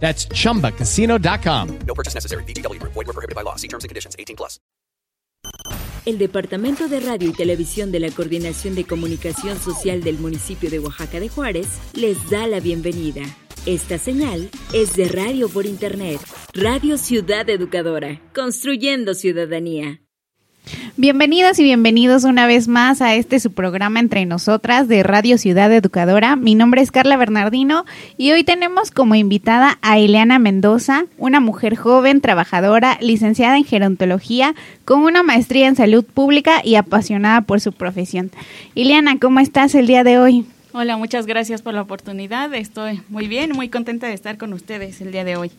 That's chumbacasino.com. No purchase necessary. VGW Group. Void were prohibited by law. See terms and conditions. 18 plus. El Departamento de Radio y Televisión de la Coordinación de Comunicación Social del municipio de Oaxaca de Juárez les da la bienvenida. Esta señal es de radio por Internet. Radio Ciudad Educadora. Construyendo ciudadanía. Bienvenidas y bienvenidos una vez más a este su programa entre nosotras de Radio Ciudad Educadora. Mi nombre es Carla Bernardino y hoy tenemos como invitada a Ileana Mendoza, una mujer joven, trabajadora, licenciada en gerontología, con una maestría en salud pública y apasionada por su profesión. Ileana, ¿cómo estás el día de hoy? Hola, muchas gracias por la oportunidad. Estoy muy bien, muy contenta de estar con ustedes el día de hoy.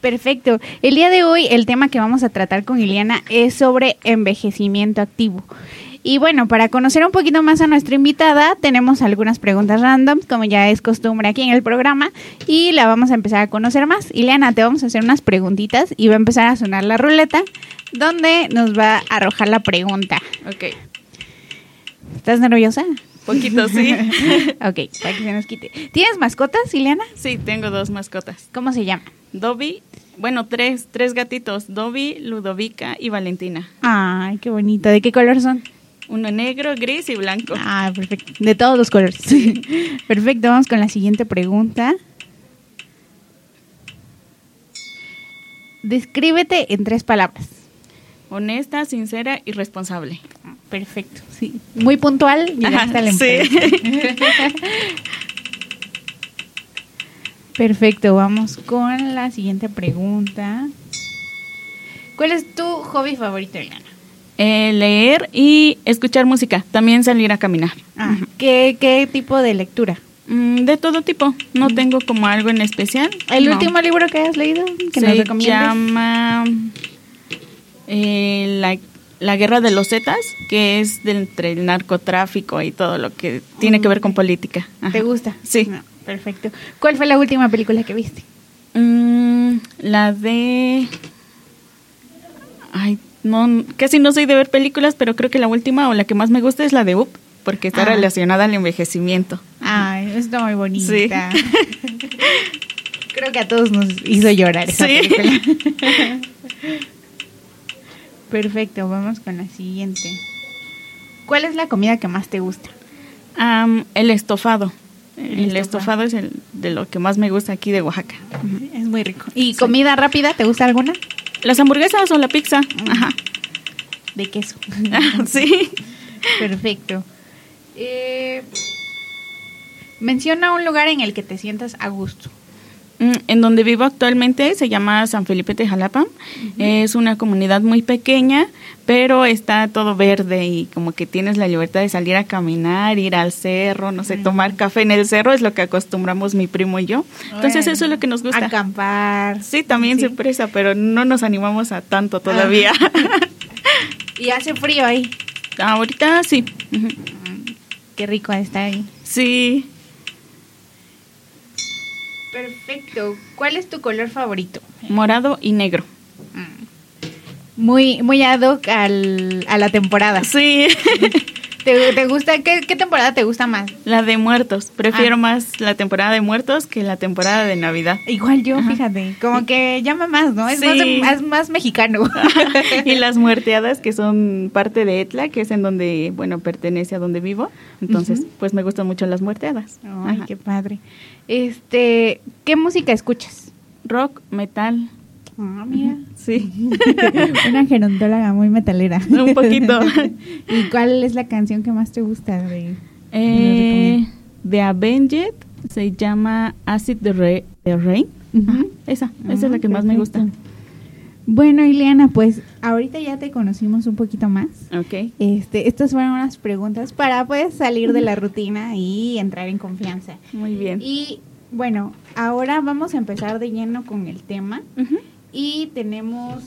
Perfecto. El día de hoy el tema que vamos a tratar con Ileana es sobre envejecimiento activo. Y bueno, para conocer un poquito más a nuestra invitada, tenemos algunas preguntas random, como ya es costumbre aquí en el programa, y la vamos a empezar a conocer más. Ileana, te vamos a hacer unas preguntitas y va a empezar a sonar la ruleta, donde nos va a arrojar la pregunta. Ok. ¿Estás nerviosa? Poquito, sí. ok, para que se nos quite. ¿Tienes mascotas, Ileana? Sí, tengo dos mascotas. ¿Cómo se llama? Dobby, bueno, tres, tres gatitos. Dobby, Ludovica y Valentina. Ay, qué bonito. ¿De qué color son? Uno negro, gris y blanco. Ah, perfecto. De todos los colores. Perfecto, vamos con la siguiente pregunta. Descríbete en tres palabras. Honesta, sincera y responsable. Perfecto, sí. Muy puntual, llegaste a la sí. Perfecto, vamos con la siguiente pregunta. ¿Cuál es tu hobby favorito, Ileana? Eh, leer y escuchar música. También salir a caminar. Ah, ¿qué, ¿Qué tipo de lectura? Mm, de todo tipo. No tengo como algo en especial. ¿El No. último libro que has leído? Que nos Se recomiendes? llama eh, la, la Guerra de los Zetas, que es de entre el narcotráfico y todo lo que tiene que ver con política. Ajá. ¿Te gusta? Sí. No, perfecto. ¿Cuál fue la última película que viste? Mm, la de... Ay, no, casi no soy de ver películas, pero creo que la última o la que más me gusta es la de Up, porque está Ah. relacionada al envejecimiento. Ay, está muy bonita. Sí. Creo que a todos nos hizo llorar esa Sí. película. Perfecto, vamos con la siguiente. ¿Cuál es la comida que más te gusta? El estofado. El El, estofado. estofado es el de lo que más me gusta aquí de Oaxaca. Es muy rico. ¿Y comida rápida? ¿Te gusta alguna? Las hamburguesas o la pizza. Ajá. De queso. sí. Perfecto. Eh, menciona un lugar en el que te sientas a gusto. Mm, En donde vivo actualmente se llama San Felipe de Jalapa. Es una comunidad muy pequeña, pero está todo verde y como que tienes la libertad de salir a caminar, ir al cerro, no sé, tomar café en el cerro, es lo que acostumbramos mi primo y yo. Entonces eso es lo que nos gusta. Acampar. Sí, también Sí. se presa, pero no nos animamos a tanto todavía. Y hace frío ahí. Ahorita sí. Qué rico está ahí. Sí. Perfecto. ¿Cuál es tu color favorito? Morado y negro. Muy, muy ad hoc al, a la temporada. Sí. ¿Te, te gusta? ¿qué, qué temporada te gusta más? la de muertos. Prefiero Ah. más la temporada de muertos que la temporada de Navidad. Igual yo, Ajá. fíjate. Como que llama más, ¿no? Es, Sí. más, es más mexicano. y las muerteadas que son parte de Etla, que es en donde, bueno, pertenece a donde vivo. Entonces, pues me gustan mucho las muerteadas. Ay, Ajá. qué padre. Este, ¿qué música escuchas? Rock, metal. Ah, mira. Sí, Una gerontóloga muy metalera. un poquito. ¿Y cuál es la canción que más te gusta de, Eh, de Avenged se llama Acid the, Ra- the Rain. Esa, esa es la Ah, que más me gusta. perfecto. Bueno, Ileana, pues ahorita ya te conocimos un poquito más. Ok. Este, estas fueron unas preguntas para pues salir de la rutina y entrar en confianza. Muy bien. Y bueno, ahora vamos a empezar de lleno con el tema. Y tenemos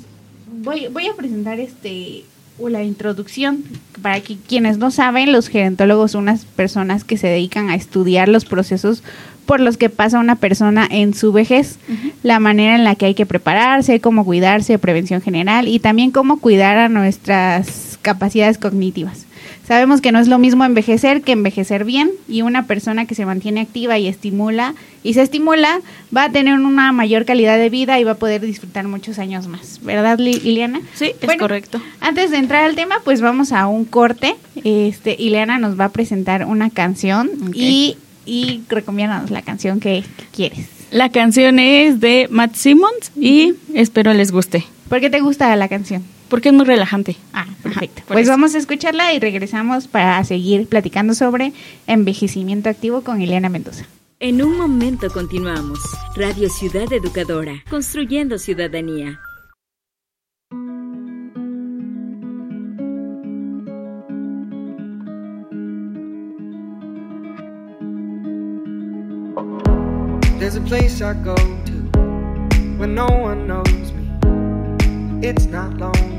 voy voy a presentar este la introducción para que quienes no saben, los gerontólogos son unas personas que se dedican a estudiar los procesos por los que pasa una persona en su vejez, la manera en la que hay que prepararse, cómo cuidarse, prevención general y también cómo cuidar a nuestras capacidades cognitivas. Sabemos que no es lo mismo envejecer que envejecer bien y una persona que se mantiene activa y estimula y se estimula va a tener una mayor calidad de vida y va a poder disfrutar muchos años más, ¿verdad, Liliana? Sí, es Bueno, correcto. Antes de entrar al tema, pues vamos a un corte. Este, Ileana nos va a presentar una canción y, y recomiéndanos la canción que, que quieres. La canción es de Matt Simmons y espero les guste, ¿Por qué te gusta la canción? Porque es muy relajante. Ah, perfecto. pues eso. vamos a escucharla y regresamos para seguir platicando sobre envejecimiento activo con Ileana Mendoza. En un momento continuamos. Radio Ciudad Educadora, construyendo ciudadanía. There's a place I go to when no one knows me. It's not lonely,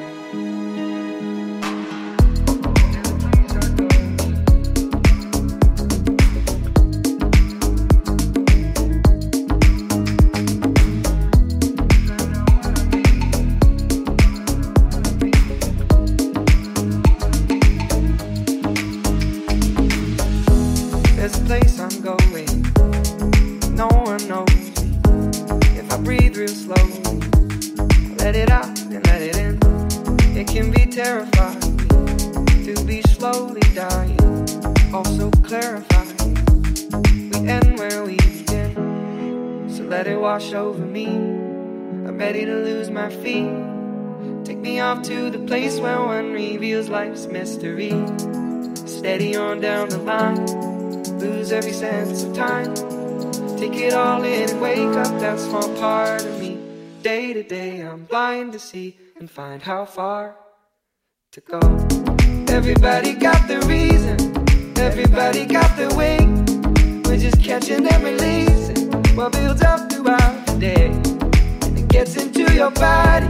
Life's mystery. Steady on down the line, lose every sense of time. Take it all in and wake up that small part of me. Day to day, I'm blind to see and find how far to go. Everybody got the reason, everybody got the way. We're just catching and releasing what builds up throughout the day. And it gets into your body,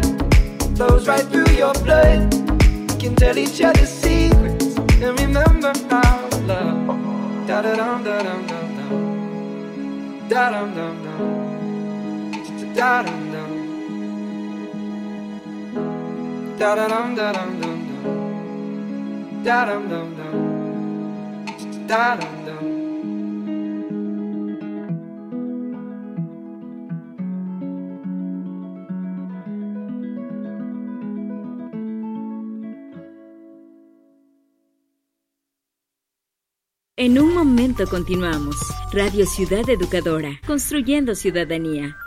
flows right through your blood. Can tell each other secrets and remember to love. Da da dum da dum dum dum. Da dum dum dum. Da dum dum. Da da dum da dum dum dum. Da dum dum dum. Da dum dum. En un momento continuamos. Radio Ciudad Educadora, construyendo ciudadanía.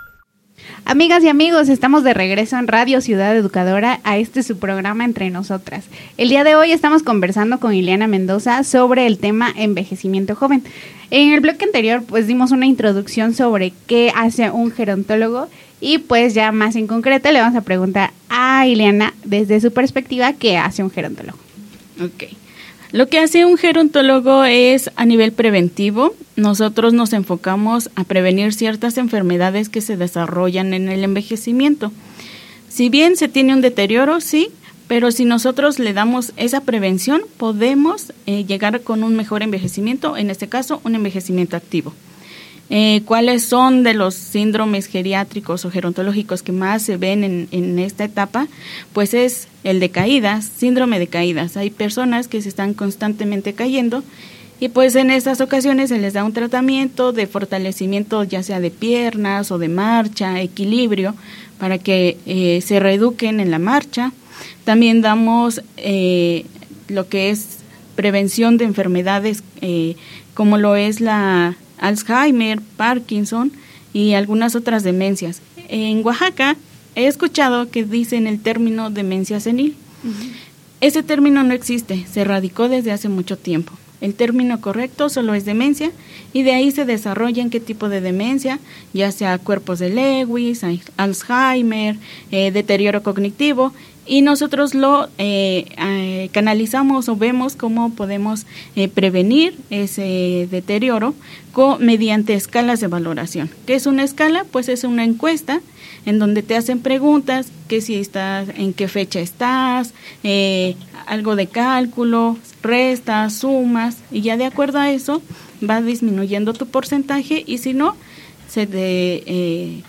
Amigas y amigos, estamos de regreso en Radio Ciudad Educadora a este su programa Entre Nosotras. El día de hoy estamos conversando con Ileana Mendoza sobre el tema envejecimiento joven. En el bloque anterior pues dimos una introducción sobre qué hace un gerontólogo y pues ya más en concreto le vamos a preguntar a Ileana desde su perspectiva qué hace un gerontólogo. Ok. Lo que hace un gerontólogo es a nivel preventivo. Nosotros nos enfocamos a prevenir ciertas enfermedades que se desarrollan en el envejecimiento. Si bien se tiene un deterioro, sí, pero si nosotros le damos esa prevención, podemos eh, llegar con un mejor envejecimiento, en este caso un envejecimiento activo. Eh, ¿Cuáles son de los síndromes geriátricos o gerontológicos que más se ven en, en, esta etapa? Pues es el de caídas, síndrome de caídas. Hay personas que se están constantemente cayendo y pues en estas ocasiones se les da un tratamiento de fortalecimiento ya sea de piernas o de marcha, equilibrio, para que eh, se reeduquen en la marcha. También damos eh, lo que es prevención de enfermedades como lo es la Alzheimer, Parkinson y algunas otras demencias. En Oaxaca he escuchado que dicen el término demencia senil. Ese término no existe, se radicó desde hace mucho tiempo. El término correcto solo es demencia y de ahí se desarrolla en qué tipo de demencia, ya sea cuerpos de Lewis, Alzheimer, eh, deterioro cognitivo y nosotros lo eh, eh, canalizamos o vemos cómo podemos eh, prevenir ese deterioro mediante escalas de valoración. ¿Qué es una escala? Pues es una encuesta en donde te hacen preguntas, que si estás, en qué fecha estás, algo de cálculo, restas, sumas, y ya de acuerdo a eso va disminuyendo tu porcentaje y si no, se te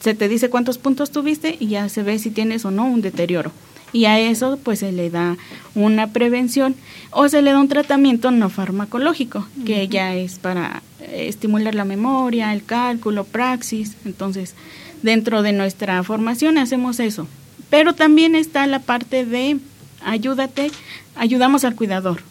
se te dice cuántos puntos tuviste y ya se ve si tienes o no un deterioro. Y a eso pues se le da una prevención o se le da un tratamiento no farmacológico, que ya es para estimular la memoria, el cálculo, praxis. Entonces, dentro de nuestra formación hacemos eso. Pero también está la parte de ayúdate, ayudamos al cuidador.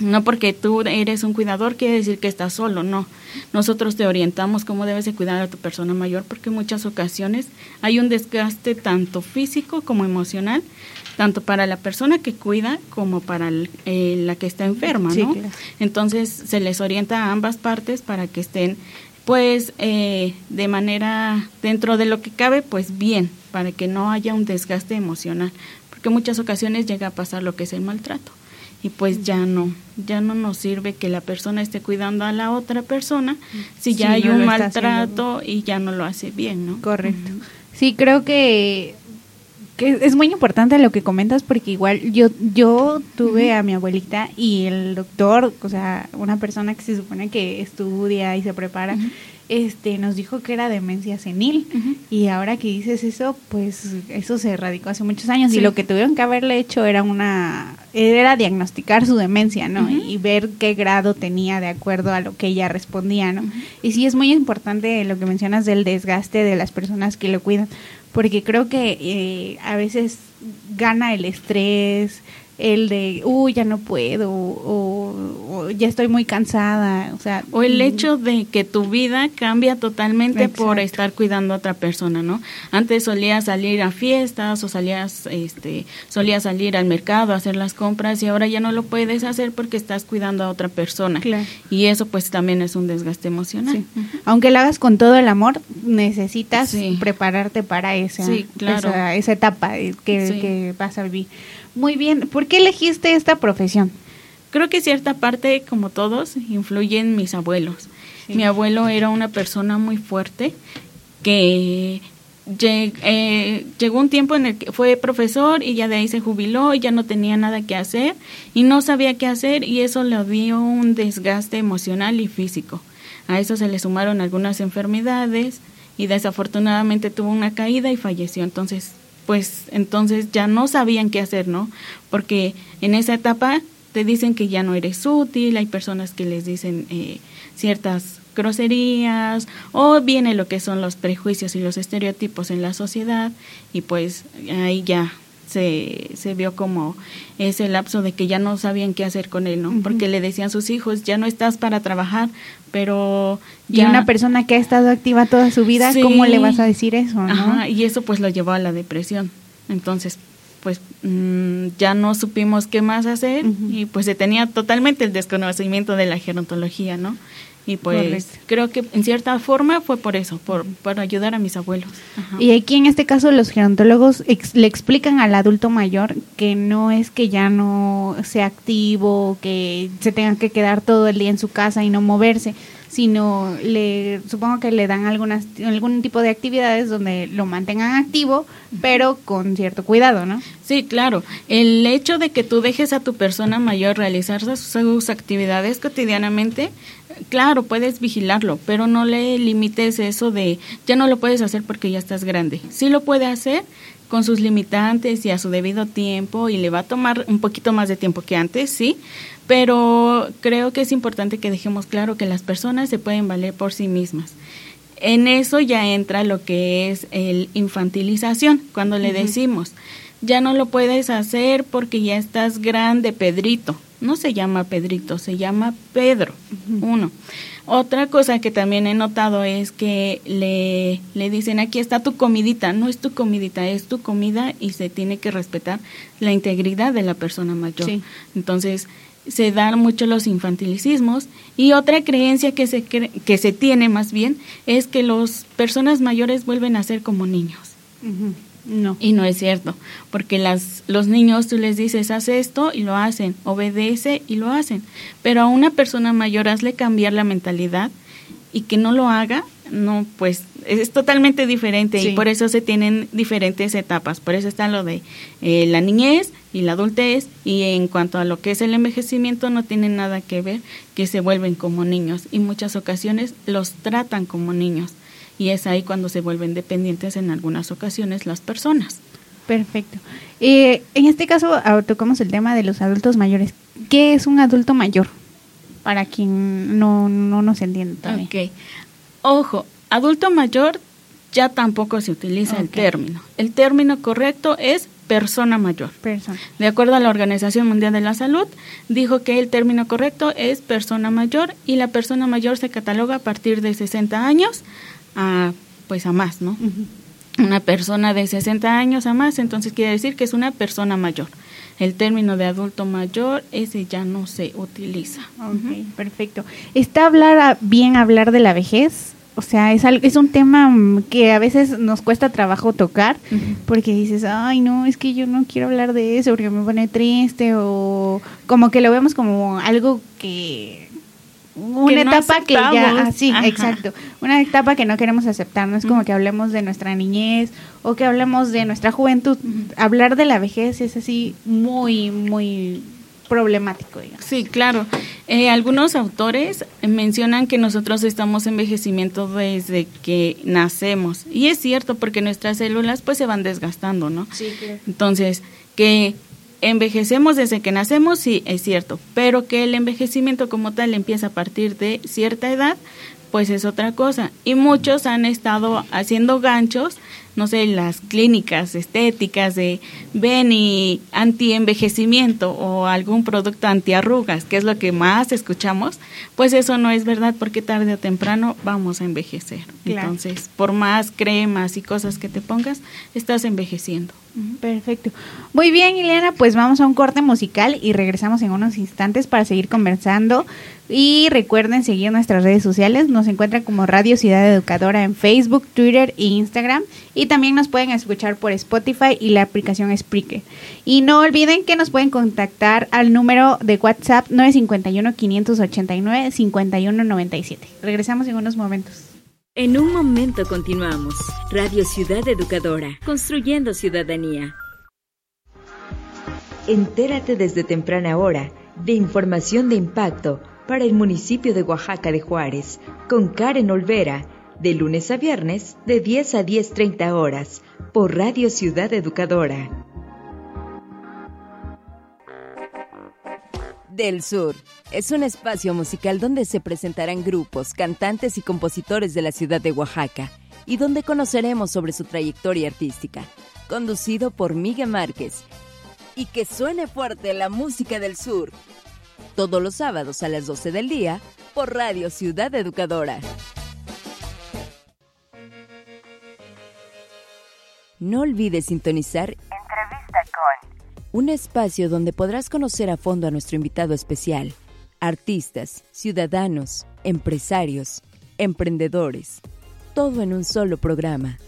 No porque tú eres un cuidador quiere decir que estás solo, no. Nosotros te orientamos cómo debes de cuidar a tu persona mayor porque en muchas ocasiones hay un desgaste tanto físico como emocional, tanto para la persona que cuida como para eh, la que está enferma, ¿no? Entonces se les orienta a ambas partes para que estén pues eh, de manera dentro de lo que cabe pues bien para que no haya un desgaste emocional porque en muchas ocasiones llega a pasar lo que es el maltrato y pues ya no, ya no nos sirve que la persona esté cuidando a la otra persona si ya hay un maltrato y ya no lo hace bien, ¿no? Correcto. Sí, creo que, que es muy importante lo que comentas porque igual yo yo tuve a mi abuelita y el doctor, o sea, una persona que se supone que estudia y se prepara, este nos dijo que era demencia senil. Y ahora que dices eso pues eso se erradicó hace muchos años. Y lo que tuvieron que haberle hecho era una era diagnosticar su demencia no y ver qué grado tenía de acuerdo a lo que ella respondía no y sí es muy importante lo que mencionas del desgaste de las personas que lo cuidan porque creo que eh, a veces gana el estrés el de, uy, ya no puedo, o, ya estoy muy cansada, o sea. O el hecho de que tu vida cambia totalmente por estar cuidando a otra persona, ¿no? Antes solías salir a fiestas o salías, este, solías salir al mercado a hacer las compras y ahora ya no lo puedes hacer porque estás cuidando a otra persona. Y eso pues también es un desgaste emocional. Aunque lo hagas con todo el amor, necesitas prepararte para esa, esa, esa, etapa que, que vas a vivir. Muy bien. ¿Por qué elegiste esta profesión? Creo que cierta parte, como todos, influyen mis abuelos. Mi abuelo era una persona muy fuerte que eh, llegó un tiempo en el que fue profesor y ya de ahí se jubiló y ya no tenía nada que hacer y no sabía qué hacer y eso le dio un desgaste emocional y físico. A eso se le sumaron algunas enfermedades y desafortunadamente tuvo una caída y falleció. Entonces pues entonces ya no sabían qué hacer, ¿no? Porque en esa etapa te dicen que ya no eres útil, hay personas que les dicen eh, ciertas groserías o viene lo que son los prejuicios y los estereotipos en la sociedad y pues ahí ya se, se vio como ese lapso de que ya no sabían qué hacer con él, ¿no? Porque le decían sus hijos, ya no estás para trabajar, pero Y ya una persona que ha estado activa toda su vida, Sí. ¿cómo le vas a decir eso? ¿no? Ajá, y eso pues lo llevó a la depresión. Entonces, pues mm, ya no supimos qué más hacer y pues se tenía totalmente el desconocimiento de la gerontología, ¿no? Y pues Correcto. creo que en cierta forma fue por eso, por, por ayudar a mis abuelos. Ajá. Y aquí en este caso los gerontólogos ex- le explican al adulto mayor que no es que ya no sea activo, que se tenga que quedar todo el día en su casa y no moverse, sino le supongo que le dan algunas algún tipo de actividades donde lo mantengan activo, pero con cierto cuidado, ¿no? Sí, claro. El hecho de que tú dejes a tu persona mayor realizar sus, sus actividades cotidianamente, claro, puedes vigilarlo, pero no le limites eso de ya no lo puedes hacer porque ya estás grande. Sí lo puede hacer con sus limitantes y a su debido tiempo y le va a tomar un poquito más de tiempo que antes, sí, pero creo que es importante que dejemos claro que las personas se pueden valer por sí mismas. En eso ya entra lo que es el infantilización, cuando le decimos, ya no lo puedes hacer porque ya estás grande, Pedrito. No se llama Pedrito, se llama Pedro. Uno. Otra cosa que también he notado es que le, le dicen, aquí está tu comidita. No es tu comidita, es tu comida y se tiene que respetar la integridad de la persona mayor. Sí. Entonces, se dan mucho los infantilicismos y otra creencia que se cre- que se tiene más bien es que las personas mayores vuelven a ser como niños No. y no es cierto porque las los niños tú les dices haz esto y lo hacen obedece y lo hacen pero a una persona mayor hazle cambiar la mentalidad y que no lo haga no pues es, totalmente diferente. Sí. y por eso se tienen diferentes etapas. Por eso está lo de eh, la niñez y la adultez. Y en cuanto a lo que es el envejecimiento no tiene nada que ver que se vuelven como niños. Y muchas ocasiones los tratan como niños y es ahí cuando se vuelven dependientes en algunas ocasiones las personas Perfecto. Eh, en este caso tocamos el tema de los adultos mayores. ¿Qué es un adulto mayor? Para quien no, no nos entiende todavía. Ok. Ojo, adulto mayor ya tampoco se utiliza el término. El término correcto es persona mayor. Persona. De acuerdo a la Organización Mundial de la Salud, dijo que el término correcto es persona mayor y la persona mayor se cataloga a partir de 60 años a pues a más, ¿no? Una persona de 60 años a más, entonces quiere decir que es una persona mayor. El término de adulto mayor ese ya no se utiliza. Ok, perfecto. ¿Está hablar bien hablar de la vejez? O sea, es, es un tema mm, que a veces nos cuesta trabajo tocar porque dices, ay, no, es que yo no quiero hablar de eso porque me pone triste o como que lo vemos como algo que... Una Que no etapa que ya... aceptamos. ah, exacto. Una etapa que no queremos aceptar. No es como que hablemos de nuestra niñez o que hablemos de nuestra juventud. Hablar de la vejez es así muy, muy problemático, digamos. Sí, claro. Eh, algunos autores mencionan que nosotros estamos en envejecimiento desde que nacemos. Y es cierto, porque nuestras células pues se van desgastando, ¿no? Sí, claro. Entonces, que envejecemos desde que nacemos, sí, es cierto. Pero que el envejecimiento como tal empieza a partir de cierta edad, pues es otra cosa. Y muchos han estado haciendo ganchos, no sé, las clínicas estéticas de ven y anti-envejecimiento o algún producto antiarrugas, que es lo que más escuchamos, pues eso no es verdad porque tarde o temprano vamos a envejecer. Claro. Entonces, por más cremas y cosas que te pongas, estás envejeciendo. Perfecto. Muy bien, Ileana, pues vamos a un corte musical y regresamos en unos instantes para seguir conversando. Y recuerden seguir nuestras redes sociales. Nos encuentran como Radio Ciudad Educadora en Facebook, Twitter e Instagram. Y también nos pueden escuchar por Spotify y la aplicación Spreaker. Y no olviden que nos pueden contactar al número de WhatsApp 951-589-5197. Regresamos en unos momentos. En un momento continuamos. Radio Ciudad Educadora, construyendo ciudadanía. Entérate desde temprana hora de información de impacto para el municipio de Oaxaca de Juárez con Karen Olvera, de lunes a viernes de 10 a 10.30 horas por Radio Ciudad Educadora. Del Sur es un espacio musical donde se presentarán grupos, cantantes y compositores de la ciudad de Oaxaca y donde conoceremos sobre su trayectoria artística. conducido por Miguel Márquez. Y que suene fuerte la música del sur. Todos los sábados a las 12 del día por Radio Ciudad Educadora. No olvides sintonizar Entrevista con un espacio donde podrás conocer a fondo a nuestro invitado especial, artistas, ciudadanos, empresarios, emprendedores, todo en un solo programa.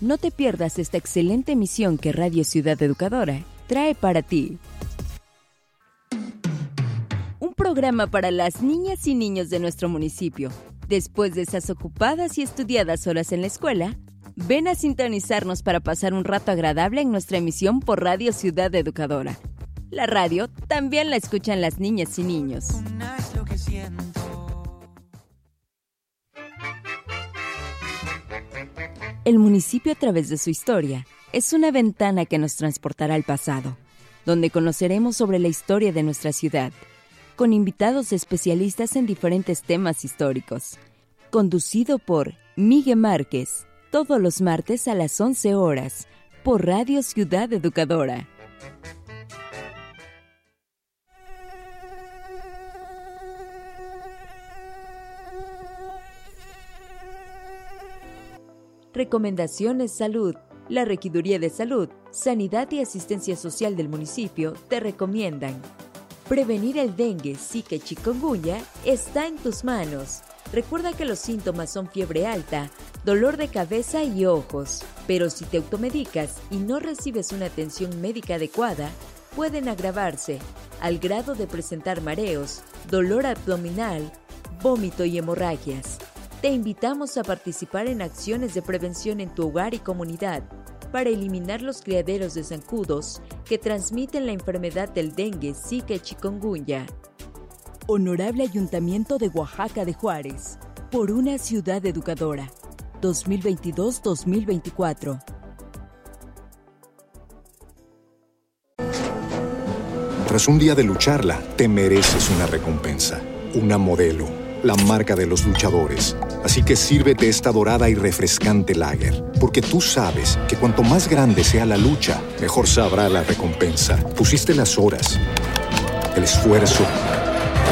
No te pierdas esta excelente emisión que Radio Ciudad Educadora trae para ti. Un programa para las niñas y niños de nuestro municipio. Después de esas ocupadas y estudiadas horas en la escuela, ven a sintonizarnos para pasar un rato agradable en nuestra emisión por Radio Ciudad Educadora. La radio también la escuchan las niñas y niños. El municipio a través de su historia es una ventana que nos transportará al pasado, donde conoceremos sobre la historia de nuestra ciudad, con invitados especialistas en diferentes temas históricos. Conducido por Miguel Márquez, todos los martes a las 11 horas, por Radio Ciudad Educadora. Recomendaciones Salud. La Regiduría de Salud, Sanidad y Asistencia Social del municipio te recomiendan. Prevenir el dengue, zika y chikungunya está en tus manos. Recuerda que los síntomas son fiebre alta, dolor de cabeza y ojos, pero si te automedicas y no recibes una atención médica adecuada, pueden agravarse al grado de presentar mareos, dolor abdominal, vómito y hemorragias. Te invitamos a participar en acciones de prevención en tu hogar y comunidad para eliminar los criaderos de zancudos que transmiten la enfermedad del dengue, zika y chikungunya. Honorable Ayuntamiento de Oaxaca de Juárez, por una ciudad educadora, 2022-2024. Tras un día de lucharla, te mereces una recompensa, una modelo, la marca de los luchadores. Así que sírvete esta dorada y refrescante lager, porque tú sabes que cuanto más grande sea la lucha, mejor sabrá la recompensa. Pusiste las horas, el esfuerzo,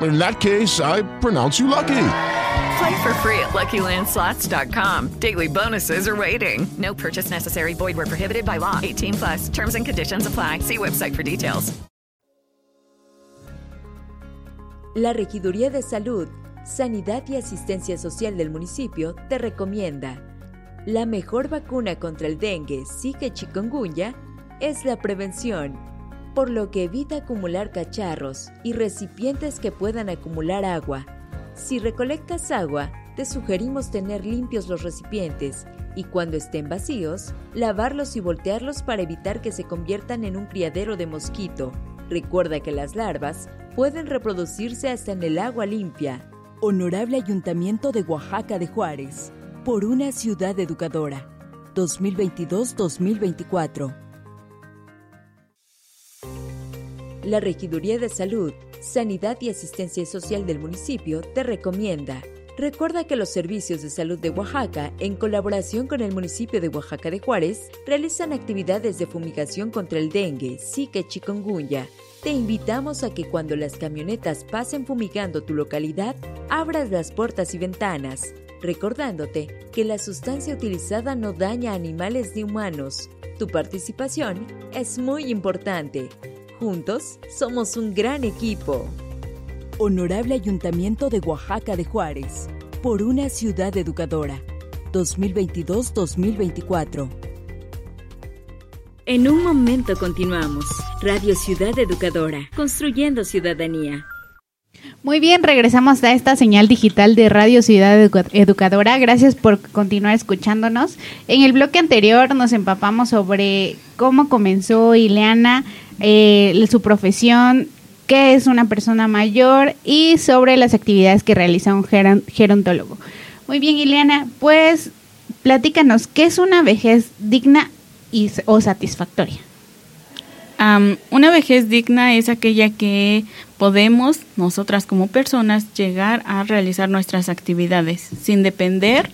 In that case, I pronounce you lucky. Play for free at LuckyLandSlots.com. Daily bonuses are waiting. No purchase necessary. Void where prohibited by law. 18 plus. Terms and conditions apply. See website for details. La Regiduría de Salud, Sanidad y Asistencia Social del municipio te recomienda. La mejor vacuna contra el dengue, zika y chikungunya es la prevención, por lo que evita acumular cacharros y recipientes que puedan acumular agua. Si recolectas agua, te sugerimos tener limpios los recipientes y cuando estén vacíos, lavarlos y voltearlos para evitar que se conviertan en un criadero de mosquito. Recuerda que las larvas pueden reproducirse hasta en el agua limpia. Honorable Ayuntamiento de Oaxaca de Juárez, por una ciudad educadora. 2022-2024. La Regiduría de Salud, Sanidad y Asistencia Social del municipio te recomienda. Recuerda que los servicios de salud de Oaxaca, en colaboración con el municipio de Oaxaca de Juárez, realizan actividades de fumigación contra el dengue, zika y chikungunya. Te invitamos a que cuando las camionetas pasen fumigando tu localidad, abras las puertas y ventanas, recordándote que la sustancia utilizada no daña a animales ni humanos. Tu participación es muy importante. Juntos somos un gran equipo. Honorable Ayuntamiento de Oaxaca de Juárez, por una ciudad educadora. 2022-2024. En un momento continuamos. Radio Ciudad Educadora, construyendo ciudadanía. Muy bien, regresamos a esta señal digital de Radio Ciudad Edu- Educadora. Gracias por continuar escuchándonos. En el bloque anterior nos empapamos sobre cómo comenzó Ileana, eh, su profesión, qué es una persona mayor y sobre las actividades que realiza un geron- gerontólogo. Muy bien, Ileana, pues platícanos, ¿qué es una vejez digna y, o satisfactoria? Una vejez digna es aquella que podemos, nosotras como personas, llegar a realizar nuestras actividades sin depender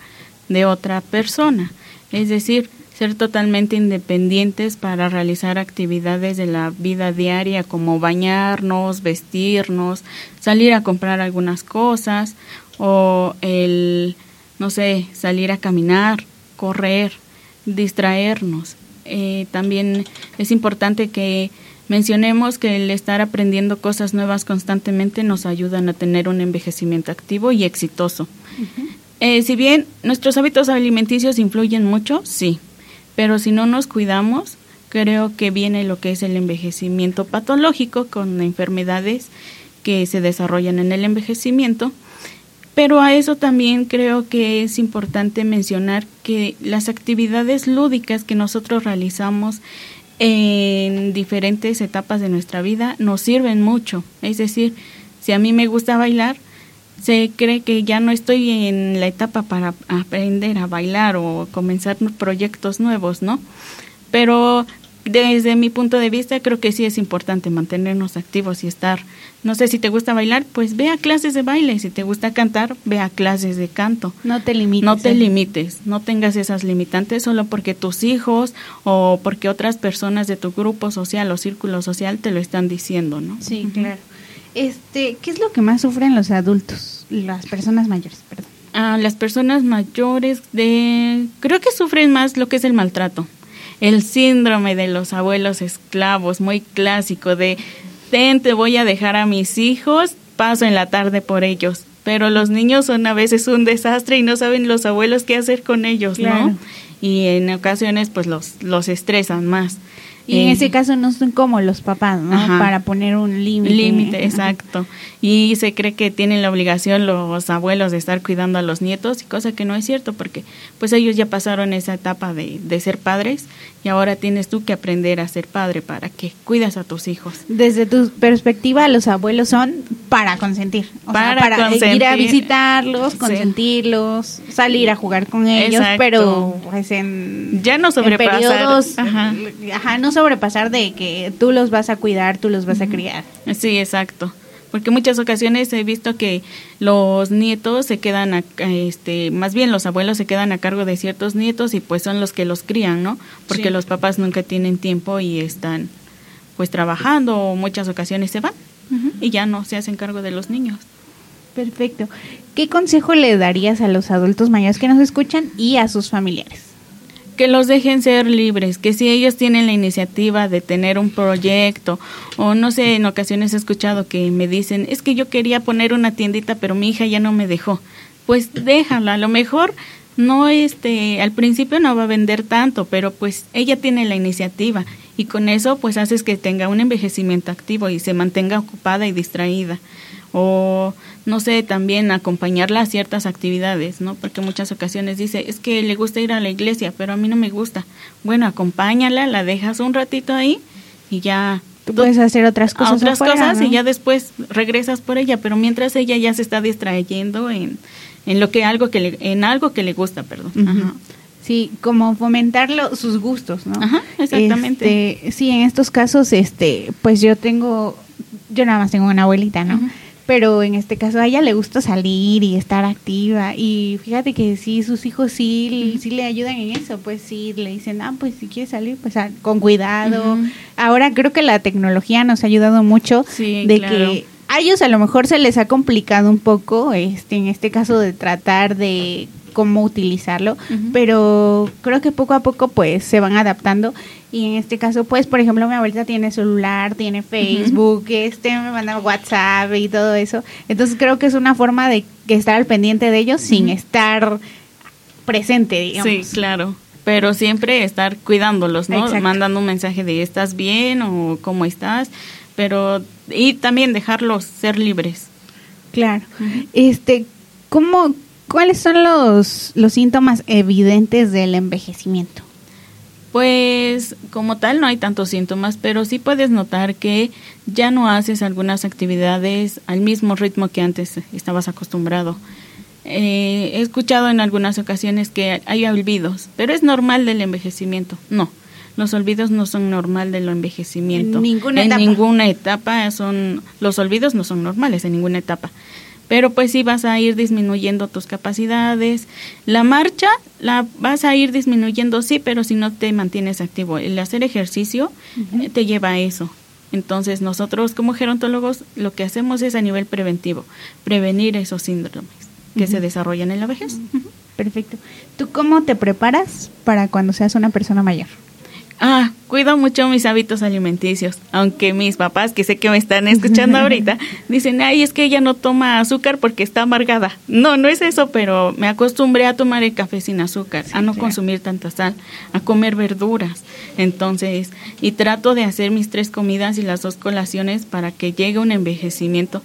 de otra persona. Es decir, ser totalmente independientes para realizar actividades de la vida diaria como bañarnos, vestirnos, salir a comprar algunas cosas o el, no sé, salir a caminar, correr, distraernos. Eh, también es importante que mencionemos que el estar aprendiendo cosas nuevas constantemente nos ayudan a tener un envejecimiento activo y exitoso. Eh, si bien nuestros hábitos alimenticios influyen mucho, sí, pero si no nos cuidamos, creo que viene lo que es el envejecimiento patológico con enfermedades que se desarrollan en el envejecimiento. Pero a eso también creo que es importante mencionar que las actividades lúdicas que nosotros realizamos en diferentes etapas de nuestra vida nos sirven mucho. Es decir, si a mí me gusta bailar, se cree que ya no estoy en la etapa para aprender a bailar o comenzar proyectos nuevos, ¿no? Pero desde mi punto de vista creo que sí es importante mantenernos activos y estar, no sé si te gusta bailar, pues ve a clases de baile, si te gusta cantar, ve a clases de canto. No te limites. No te ¿eh? limites, no tengas esas limitantes solo porque tus hijos o porque otras personas de tu grupo social o círculo social te lo están diciendo, ¿no? Sí, claro. Este, ¿qué es lo que más sufren los adultos, las personas mayores, perdón? a las personas mayores de creo que sufren más lo que es el maltrato el síndrome de los abuelos esclavos muy clásico de ten te voy a dejar a mis hijos paso en la tarde por ellos pero los niños son a veces un desastre y no saben los abuelos qué hacer con ellos Claro. no y en ocasiones pues los los estresan más Y en Eh, ese caso no son como los papás, ¿no? Ajá. Para poner un límite. Límite, exacto. Y se cree que tienen la obligación los abuelos de estar cuidando a los nietos, y cosa que no es cierto, porque pues ellos ya pasaron esa etapa de, de ser padres y ahora tienes tú que aprender a ser padre para que cuidas a tus hijos. Desde tu perspectiva, los abuelos son para consentir. O sea, Para para ir a visitarlos, Sí. consentirlos, salir a jugar con ellos, Exacto. pero pues en, Ya no sobrepasar. periodos, Ajá. ajá, no sobrepasar de que tú los vas a cuidar, tú los vas a criar. Sí, exacto. Porque muchas ocasiones he visto que los nietos se quedan, a, este, más bien los abuelos se quedan a cargo de ciertos nietos y pues son los que los crían, ¿no? Porque Sí. los papás nunca tienen tiempo y están pues trabajando o muchas ocasiones se van y ya no se hacen cargo de los niños. Perfecto. ¿Qué consejo le darías a los adultos mayores que nos escuchan y a sus familiares? Que los dejen ser libres, que si ellos tienen la iniciativa de tener un proyecto o no sé, en ocasiones he escuchado que me dicen, es que yo quería poner una tiendita pero mi hija ya no me dejó. Pues déjala, a lo mejor no este al principio no va a vender tanto, pero pues ella tiene la iniciativa y con eso pues haces que tenga un envejecimiento activo y se mantenga ocupada y distraída o no sé, también acompañarla a ciertas actividades, ¿no? Porque muchas ocasiones dice, es que le gusta ir a la iglesia, pero a mí no me gusta. Bueno, acompáñala, la dejas un ratito ahí y ya Tú puedes hacer otras cosas otras afuera, cosas ¿no? y ya después regresas por ella, pero mientras ella ya se está distrayendo en, en lo que algo que le, en algo que le gusta, perdón. Ajá. Sí, como fomentarlo sus gustos, ¿no? Ajá, exactamente. Este, sí, en estos casos, este, pues yo tengo, yo nada más tengo una abuelita, ¿no? Pero en este caso a ella le gusta salir y estar activa y fíjate que sí, sus hijos sí, sí le ayudan en eso, pues sí, le dicen, ah, pues si quieres salir, pues ah, con cuidado. Ahora creo que la tecnología nos ha ayudado mucho Sí, de claro. que a ellos a lo mejor se les ha complicado un poco, este, en este caso de tratar de cómo utilizarlo, pero creo que poco a poco pues se van adaptando y en este caso pues por ejemplo mi abuelita tiene celular, tiene Facebook, este me manda WhatsApp y todo eso, entonces creo que es una forma de que estar al pendiente de ellos sin estar presente, digamos. Sí, claro. Pero siempre estar cuidándolos, ¿no? Exacto. Mandando un mensaje de ¿estás bien o cómo estás? Pero, y también dejarlos ser libres. Claro. Este, ¿cómo, ¿cuáles son los, los síntomas evidentes del envejecimiento? Pues como tal no hay tantos síntomas, pero sí puedes notar que ya no haces algunas actividades al mismo ritmo que antes estabas acostumbrado. Eh, he escuchado en algunas ocasiones que hay olvidos, pero es normal del envejecimiento. No, los olvidos no son normal del envejecimiento. En ninguna en etapa. ninguna etapa son los olvidos no son normales en ninguna etapa. Pero pues sí vas a ir disminuyendo tus capacidades. La marcha la vas a ir disminuyendo sí, pero si no te mantienes activo, el hacer ejercicio eh, te lleva a eso. Entonces nosotros como gerontólogos lo que hacemos es a nivel preventivo, prevenir esos síndromes que se desarrollan en la vejez. Perfecto. ¿Tú cómo te preparas para cuando seas una persona mayor? Ah, cuido mucho mis hábitos alimenticios, aunque mis papás, que sé que me están escuchando ahorita, dicen, ay, es que ella no toma azúcar porque está amargada. No, no es eso, pero me acostumbré a tomar el café sin azúcar, a no claro. consumir tanta sal, a comer verduras. Entonces, y trato de hacer mis tres comidas y las dos colaciones para que llegue un envejecimiento.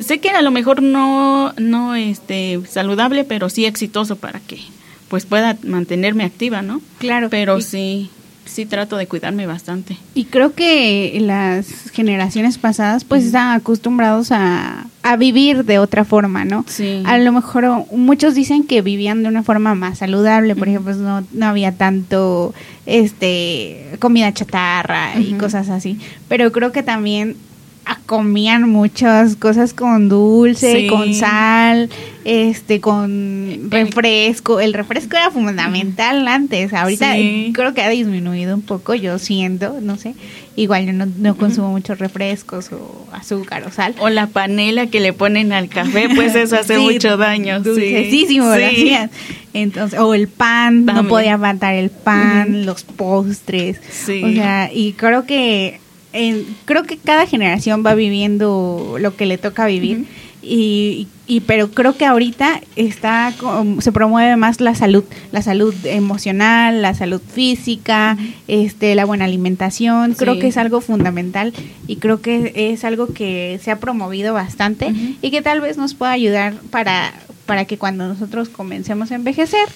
Sé que a lo mejor no, no este, saludable, pero sí exitoso para que pues pueda mantenerme activa, ¿no? Claro. Pero Y- sí, sí trato de cuidarme bastante. Y creo que las generaciones pasadas pues están acostumbrados a, a vivir de otra forma, ¿no? Sí. A lo mejor muchos dicen que vivían de una forma más saludable, por ejemplo, no, no había tanto este comida chatarra y cosas así, pero creo que también comían muchas cosas con dulce, Sí. con sal, este con refresco, el refresco era fundamental antes, ahorita Sí. creo que ha disminuido un poco, yo siento, no sé, igual yo no, no consumo muchos refrescos o azúcar o sal. O la panela que le ponen al café, pues eso hace Sí, mucho daño. sí. Dulcesísimo, hacían. Entonces, o el pan, no podía faltar el pan, los postres. Sí. O sea, y creo que en- creo que cada generación va viviendo lo que le toca vivir. Y, y pero creo que ahorita está se promueve más la salud, la salud emocional, la salud física, este la buena alimentación, creo Sí. que es algo fundamental y creo que es algo que se ha promovido bastante y que tal vez nos pueda ayudar para para que cuando nosotros comencemos a envejecer,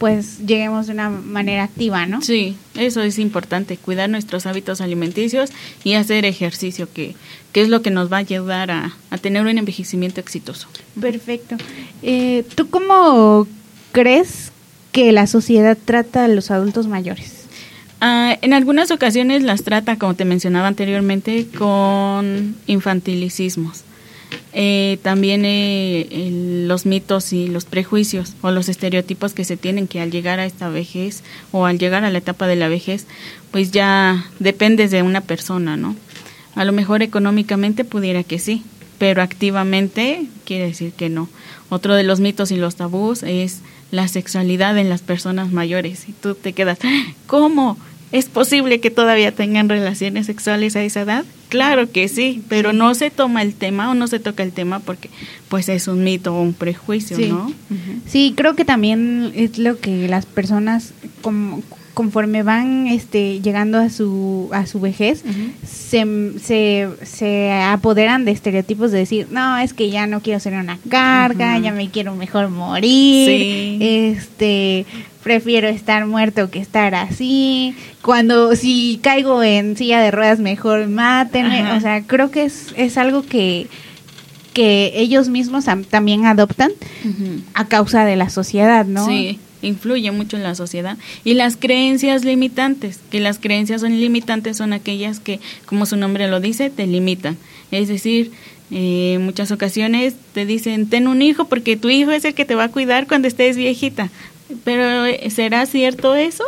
pues lleguemos de una manera activa, ¿no? Sí, eso es importante, cuidar nuestros hábitos alimenticios y hacer ejercicio, que, que es lo que nos va a ayudar a, a tener un envejecimiento exitoso. Perfecto. Eh, ¿Tú cómo crees que la sociedad trata a los adultos mayores? Ah, en algunas ocasiones las trata, como te mencionaba anteriormente, con infantilicismos. Eh, también eh, los mitos y los prejuicios o los estereotipos que se tienen que al llegar a esta vejez o al llegar a la etapa de la vejez, pues ya dependes de una persona, ¿no? A lo mejor económicamente pudiera que sí, pero activamente quiere decir que no. Otro de los mitos y los tabús es la sexualidad en las personas mayores. Y tú te quedas, ¿cómo? ¿Es posible que todavía tengan relaciones sexuales a esa edad? Claro que sí, pero no se toma el tema o no se toca el tema porque pues es un mito o un prejuicio, Sí. ¿no? Sí, creo que también es lo que las personas com- conforme van este llegando a su a su vejez se, se, se apoderan de estereotipos de decir no es que ya no quiero ser una carga ya me quiero mejor morir Sí. este prefiero estar muerto que estar así cuando si caigo en silla de ruedas mejor mátenme Ajá. o sea creo que es, es algo que que ellos mismos am- también adoptan a causa de la sociedad, ¿no? Sí, influye mucho en la sociedad. Y las creencias limitantes, que las creencias son limitantes son aquellas que, como su nombre lo dice, te limitan. Es decir, eh, en muchas ocasiones te dicen, ten un hijo porque tu hijo es el que te va a cuidar cuando estés viejita. Pero ¿será cierto eso?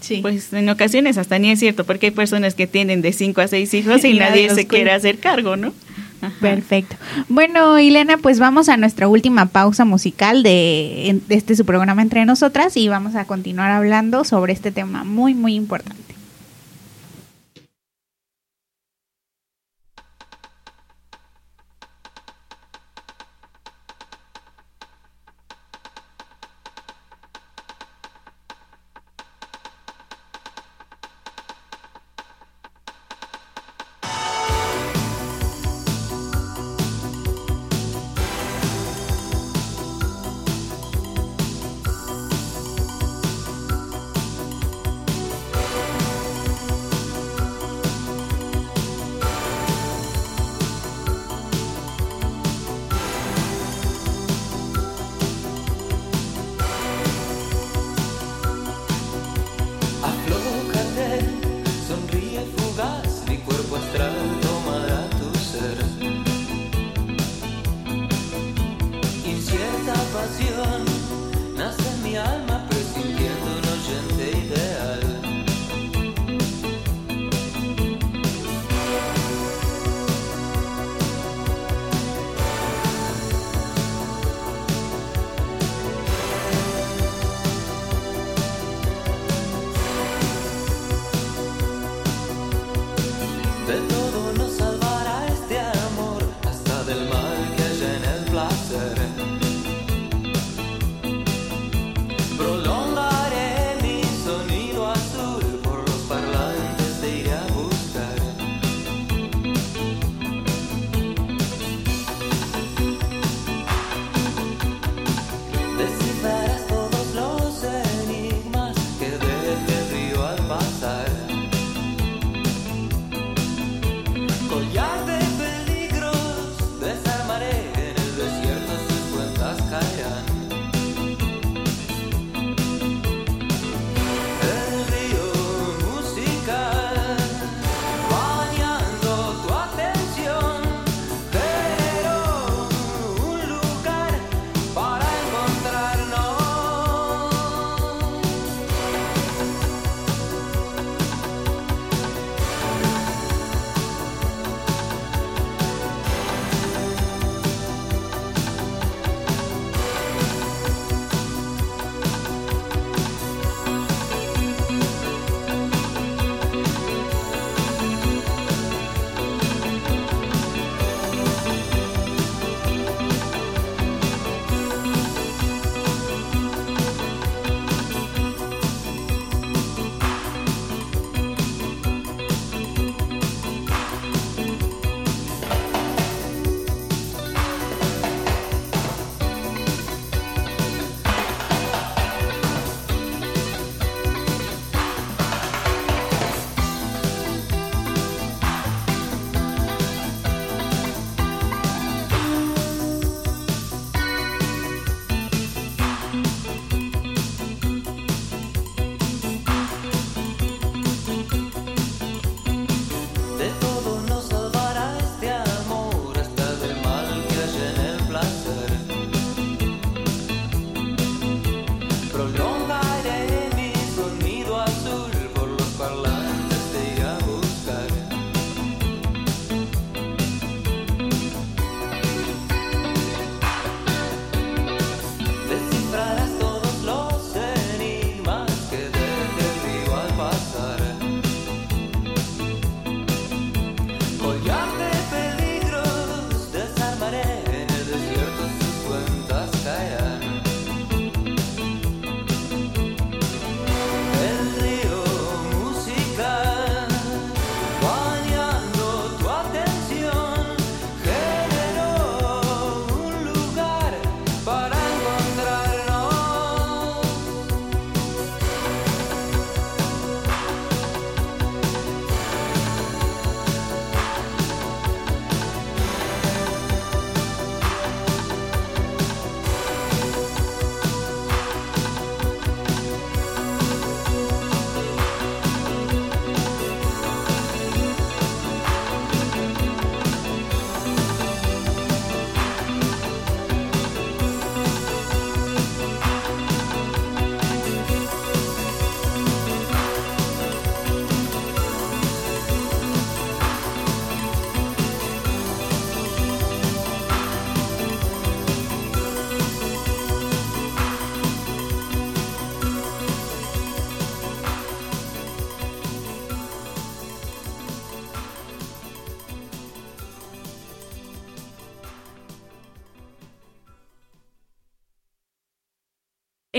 Sí. Pues en ocasiones hasta ni es cierto, porque hay personas que tienen de cinco a seis hijos y, Y nadie se quiere hacer cargo, ¿no? Perfecto. Bueno, Ilena, pues vamos a nuestra última pausa musical de, de este su programa entre nosotras y vamos a continuar hablando sobre este tema muy, muy importante.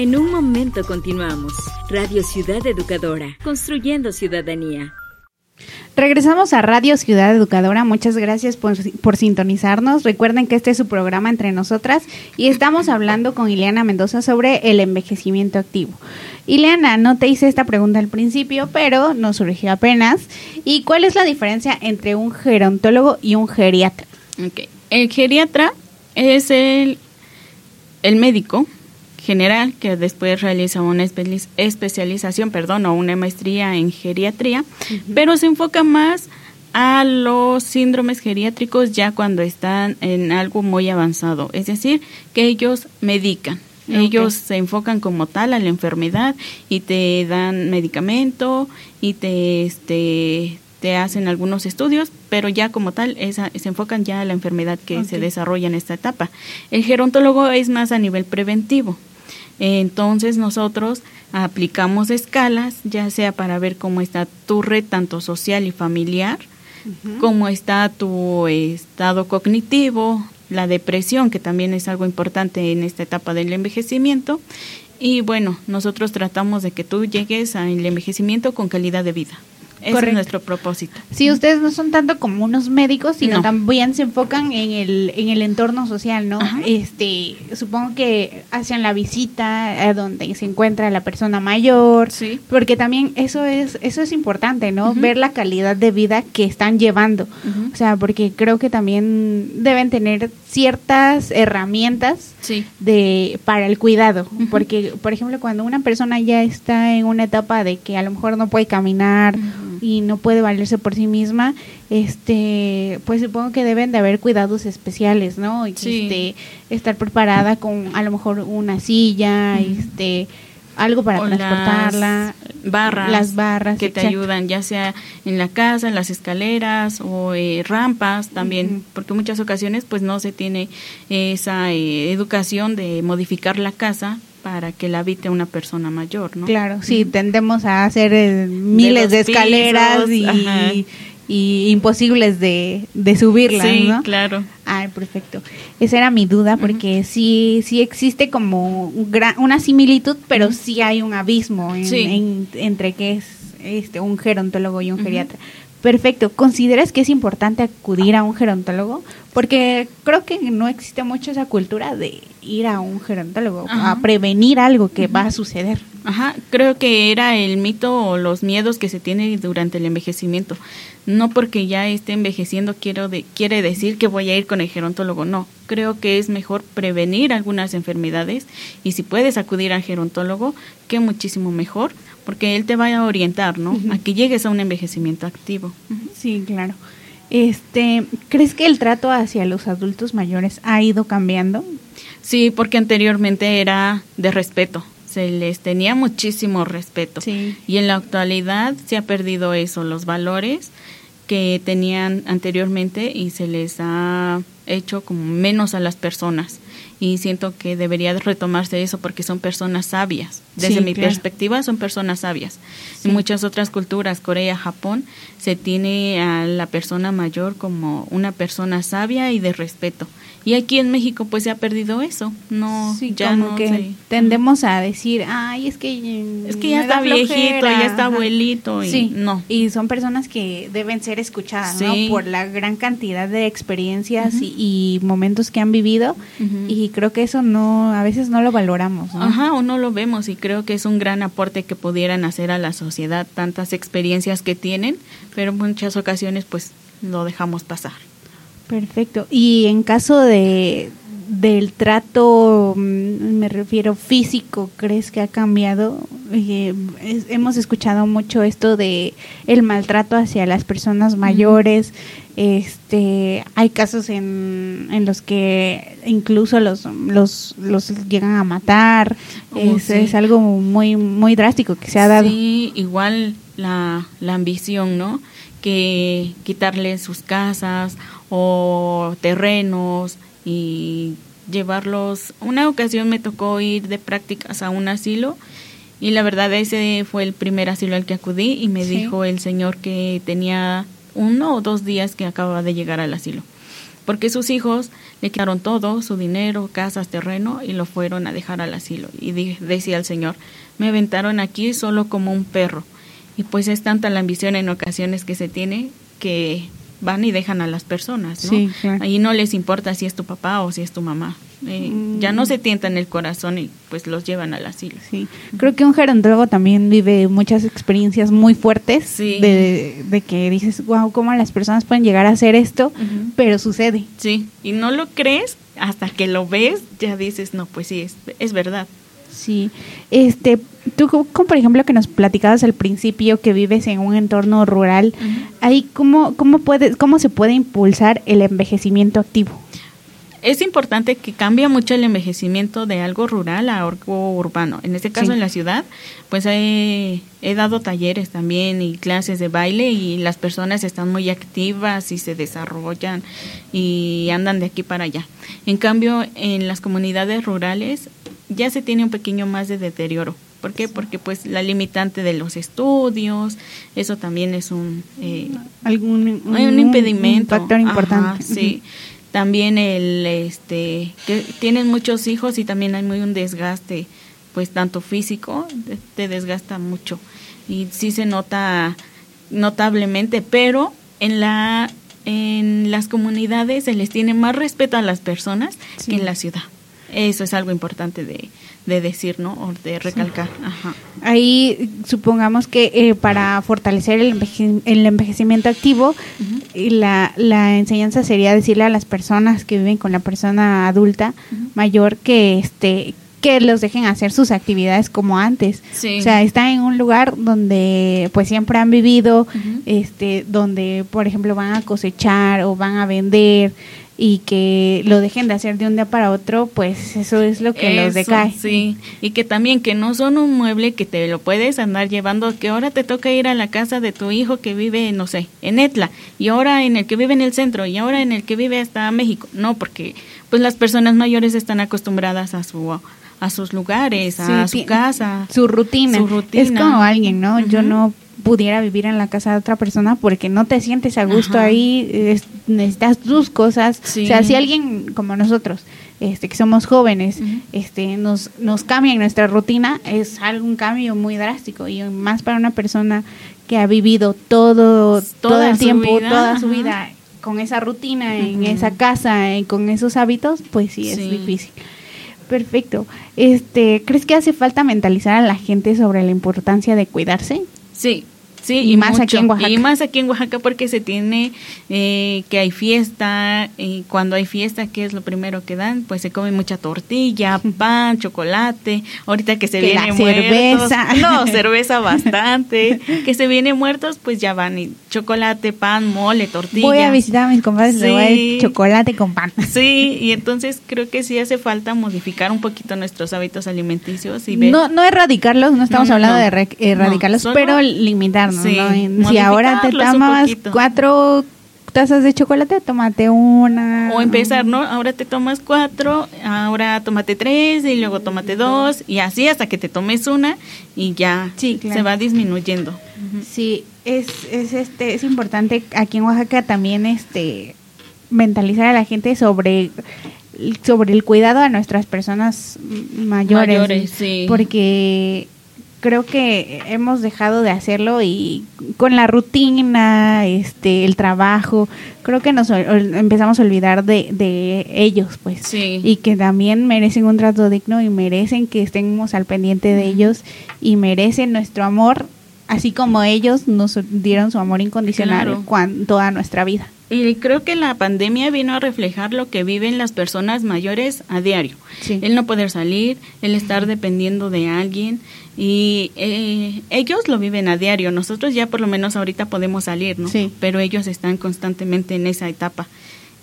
En un momento continuamos. Radio Ciudad Educadora, construyendo ciudadanía. Regresamos a Radio Ciudad Educadora. Muchas gracias por, por, sintonizarnos. Recuerden que este es su programa entre nosotras y estamos hablando con Ileana Mendoza sobre el envejecimiento activo. Ileana, no te hice esta pregunta al principio, pero nos surgió apenas. ¿Y cuál es la diferencia entre un gerontólogo y un geriatra? Okay. El geriatra es el, el médico general que después realiza una espe especialización, perdón, o una maestría en geriatría, uh -huh. pero se enfoca más a los síndromes geriátricos ya cuando están en algo muy avanzado, es decir, que ellos medican. Okay. Ellos se enfocan como tal a la enfermedad y te dan medicamento y te este te hacen algunos estudios, pero ya como tal esa, se enfocan ya a la enfermedad que okay. se desarrolla en esta etapa. El gerontólogo es más a nivel preventivo. Entonces nosotros aplicamos escalas, ya sea para ver cómo está tu red tanto social y familiar, uh -huh. cómo está tu estado cognitivo, la depresión, que también es algo importante en esta etapa del envejecimiento. Y bueno, nosotros tratamos de que tú llegues al envejecimiento con calidad de vida. Ese Correcto. es nuestro propósito. Sí, ustedes no son tanto como unos médicos, sino no. también se enfocan en el, en el entorno social, ¿no? Ajá. Este, supongo que hacen la visita a donde se encuentra la persona mayor, sí. porque también eso es eso es importante, ¿no? Uh -huh. Ver la calidad de vida que están llevando. Uh -huh. O sea, porque creo que también deben tener ciertas herramientas sí. de para el cuidado, uh -huh. porque por ejemplo, cuando una persona ya está en una etapa de que a lo mejor no puede caminar y no puede valerse por sí misma, este, pues supongo que deben de haber cuidados especiales, ¿no? Sí. Este, estar preparada con a lo mejor una silla, mm. este, algo para o transportarla, las barras, las barras que exacto. te ayudan, ya sea en la casa, en las escaleras o eh, rampas también, uh -huh. porque muchas ocasiones pues no se tiene esa eh, educación de modificar la casa para que la habite una persona mayor, ¿no? Claro, sí, uh tendemos a hacer eh, miles de, de escaleras pisos, y, y, imposibles de, de subirlas, sí, ¿no? claro. Ah, perfecto. Esa era mi duda porque uh -huh. sí sí existe como una similitud, pero uh -huh. sí hay un abismo en, sí. en, entre que es este un gerontólogo y un geriatra. Perfecto. ¿Consideras que es importante acudir a un gerontólogo? Porque creo que no existe mucho esa cultura de ir a un gerontólogo, Ajá. a prevenir algo que va a suceder. Ajá, creo que era el mito o los miedos que se tiene durante el envejecimiento. No porque ya esté envejeciendo quiero de, quiere decir que voy a ir con el gerontólogo, no. Creo que es mejor prevenir algunas enfermedades y si puedes acudir al gerontólogo, que muchísimo mejor, porque él te va a orientar, ¿no? Uh -huh. A que llegues a un envejecimiento activo. Sí, claro. Este, ¿crees que el trato hacia los adultos mayores ha ido cambiando? Sí, porque anteriormente era de respeto se les tenía muchísimo respeto. Y en la actualidad se ha perdido eso, los valores que tenían anteriormente y se les ha hecho como menos a las personas y siento que debería retomarse eso porque son personas sabias. Desde mi perspectiva son personas sabias. En muchas otras culturas, Corea, Japón, se tiene a la persona mayor como una persona sabia y de respeto. Y aquí en México pues se ha perdido eso. No, ya no que tendemos a decir, "Ay, es que es que ya está viejito, ya está abuelito" y sí. no. Y son personas que deben ser escuchadas, ¿no? Por la gran cantidad de experiencias y, momentos que han vivido y creo que eso no a veces no lo valoramos, ¿no? Ajá, o no lo vemos y creo que es un gran aporte que pudieran hacer a la sociedad tantas experiencias que tienen, pero en muchas ocasiones pues lo dejamos pasar. Perfecto. Y en caso de del trato, mm, me refiero físico, ¿crees que ha cambiado? Eh, hemos escuchado mucho esto de el maltrato hacia las personas mayores. Este, hay casos en, en los que incluso los, los, los llegan a matar. Oh, es, es, algo muy muy drástico que se ha dado. Sí, igual la, la ambición, ¿no? Que quitarle sus casas o terrenos y llevarlos. Una ocasión me tocó ir de prácticas a un asilo y la verdad ese fue el primer asilo al que acudí y me dijo el señor que tenía uno o dos días que acababa de llegar al asilo. Porque sus hijos le quitaron todo, su dinero, casas, terreno, y lo fueron a dejar al asilo. Y decía el Señor, me aventaron aquí solo como un perro. Y pues es tanta la ambición en ocasiones que se tiene que van y dejan a las personas, ¿no? Ahí no les importa si es tu papá o si es tu mamá. Eh, Ya no mm. se tientan el corazón y pues los llevan al asilo. Sí, creo que un gerontólogo también vive muchas experiencias muy fuertes de, de, que dices, wow, cómo las personas pueden llegar a hacer esto, pero sucede. Sí, y no lo crees hasta que lo ves, ya dices, no, pues sí, es, es verdad. Sí, este, tú como por ejemplo que nos platicabas al principio que vives en un entorno rural, ahí cómo cómo puede cómo se puede impulsar el envejecimiento activo. Es importante que cambie mucho el envejecimiento de algo rural a algo urbano. En este caso en la ciudad, pues he, he dado talleres también y clases de baile y las personas están muy activas y se desarrollan y andan de aquí para allá. En cambio, en las comunidades rurales ya se tiene un pequeño más de deterioro. ¿Por qué? Porque pues la limitante de los estudios, eso también es un, eh, Algún, un, impedimento. Un factor importante. sí. También el, este, que tienen muchos hijos y también hay muy un desgaste, pues tanto físico, te desgasta mucho. Y sí se nota notablemente, pero en la en las comunidades se les tiene más respeto a las personas que en la ciudad. Eso es algo importante de, de decir, ¿no? O de recalcar. Ahí supongamos que eh, para fortalecer el, el envejecimiento activo, la, la enseñanza sería decirle a las personas que viven con la persona adulta mayor que este que los dejen hacer sus actividades como antes. O sea, están en un lugar donde pues siempre han vivido, este, donde por ejemplo van a cosechar o van a vender, y que lo dejen de hacer de un día para otro, pues eso es lo que los decae. Sí, y que también que no son un mueble que te lo puedes andar llevando, que ahora te toca ir a la casa de tu hijo que vive, no sé, en Etla, y ahora en el que vive en el centro, y ahora en el que vive hasta México. No, porque pues las personas mayores están acostumbradas a su a sus lugares, a su casa, su rutina. su rutina. Es como alguien, ¿no? Yo no pudiera vivir en la casa de otra persona porque no te sientes a gusto ahí, necesitas tus cosas. O sea, si alguien como nosotros, este, que somos jóvenes, este, nos, nos cambia nuestra rutina, es algún cambio muy drástico y más para una persona que ha vivido todo, todo el tiempo, toda su vida con esa rutina, en esa casa, y con esos hábitos, pues sí, es difícil. Perfecto. Este, ¿crees que hace falta mentalizar a la gente sobre la importancia de cuidarse? Sí, Sí, y, más aquí en Oaxaca. Y más aquí en Oaxaca porque se tiene eh, que hay fiesta y cuando hay fiesta, ¿qué es lo primero que dan? Pues se come mucha tortilla, pan, chocolate. Ahorita que se Que viene muertos. cerveza. No, cerveza bastante. que se viene muertos, pues ya van y chocolate, pan, mole, tortilla. Voy a visitar a mis compadres, le voy a Sí. chocolate con pan. Sí, y entonces creo que sí hace falta modificar un poquito nuestros hábitos alimenticios y ver. No, no erradicarlos, no estamos No, hablando no. de erradicarlos, pero limitarnos, Sí, ¿no? Si ahora te poquito. cuatro tazas de chocolate, tómate una. O empezar, ¿no? Ahora te tomas cuatro, ahora tómate tres y luego tómate dos y así hasta que te tomes una y ya Sí, claro. se va disminuyendo. Sí, es, es este es importante aquí en Oaxaca también este mentalizar a la gente sobre sobre el cuidado a nuestras personas mayores, Mayores, sí. porque creo que hemos dejado de hacerlo y con la rutina, este, el trabajo, creo que nos empezamos a olvidar de, de ellos, pues, Sí. y que también merecen un trato digno y merecen que estemos al pendiente de ellos y merecen nuestro amor, así como ellos nos dieron su amor incondicional Claro. toda nuestra vida. Y creo que la pandemia vino a reflejar lo que viven las personas mayores a diario. Sí. El no poder salir, el estar dependiendo de alguien y eh, ellos lo viven a diario. Nosotros ya por lo menos ahorita podemos salir, ¿no? Sí. Pero ellos están constantemente en esa etapa.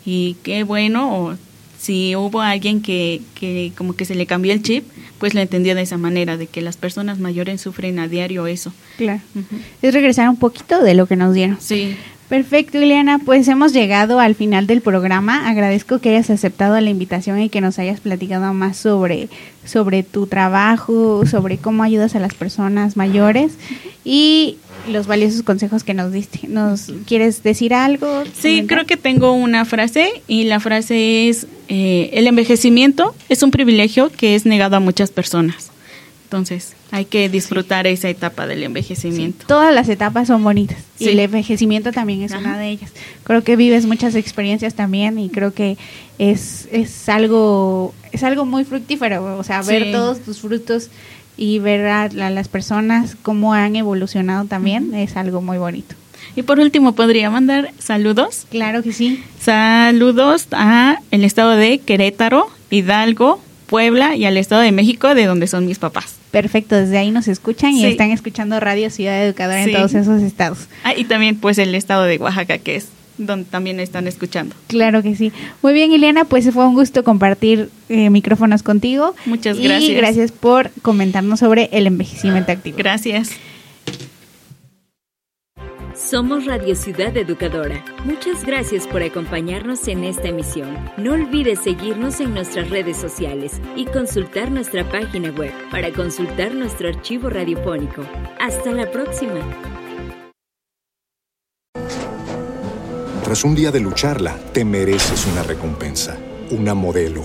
Y qué bueno, o si hubo alguien que, que como que se le cambió el chip, pues lo entendió de esa manera, de que las personas mayores sufren a diario eso. Claro. Es regresar un poquito de lo que nos dieron. Sí. Perfecto, Ileana. Pues hemos llegado al final del programa. Agradezco que hayas aceptado la invitación y que nos hayas platicado más sobre, sobre tu trabajo, sobre cómo ayudas a las personas mayores y los valiosos consejos que nos diste. ¿Nos quieres decir algo? Sí, creo que tengo una frase y la frase es, eh, el envejecimiento es un privilegio que es negado a muchas personas. Entonces, hay que disfrutar esa etapa del envejecimiento. Todas las etapas son bonitas y el envejecimiento también es Ajá. una de ellas. Creo que vives muchas experiencias también y creo que es, es algo es algo muy fructífero, o sea, ver Sí. todos tus frutos y ver a, la- las personas cómo han evolucionado también es algo muy bonito. Y por último, podría mandar saludos. Claro que sí. Saludos a el estado de Querétaro, Hidalgo, Puebla y al estado de México, de donde son mis papás. Perfecto, desde ahí nos escuchan y están escuchando Radio Ciudad Educadora Sí. en todos esos estados. Ah, y también pues el estado de Oaxaca, que es donde también están escuchando. Claro que sí. Muy bien, Ileana, pues fue un gusto compartir eh, micrófonos contigo. Muchas Y gracias. gracias por comentarnos sobre el envejecimiento activo. Gracias. Somos Radio Ciudad Educadora. Muchas gracias por acompañarnos en esta emisión. No olvides seguirnos en nuestras redes sociales y consultar nuestra página web para consultar nuestro archivo radiofónico. Hasta la próxima. Tras un día de lucharla, te mereces una recompensa, una modelo,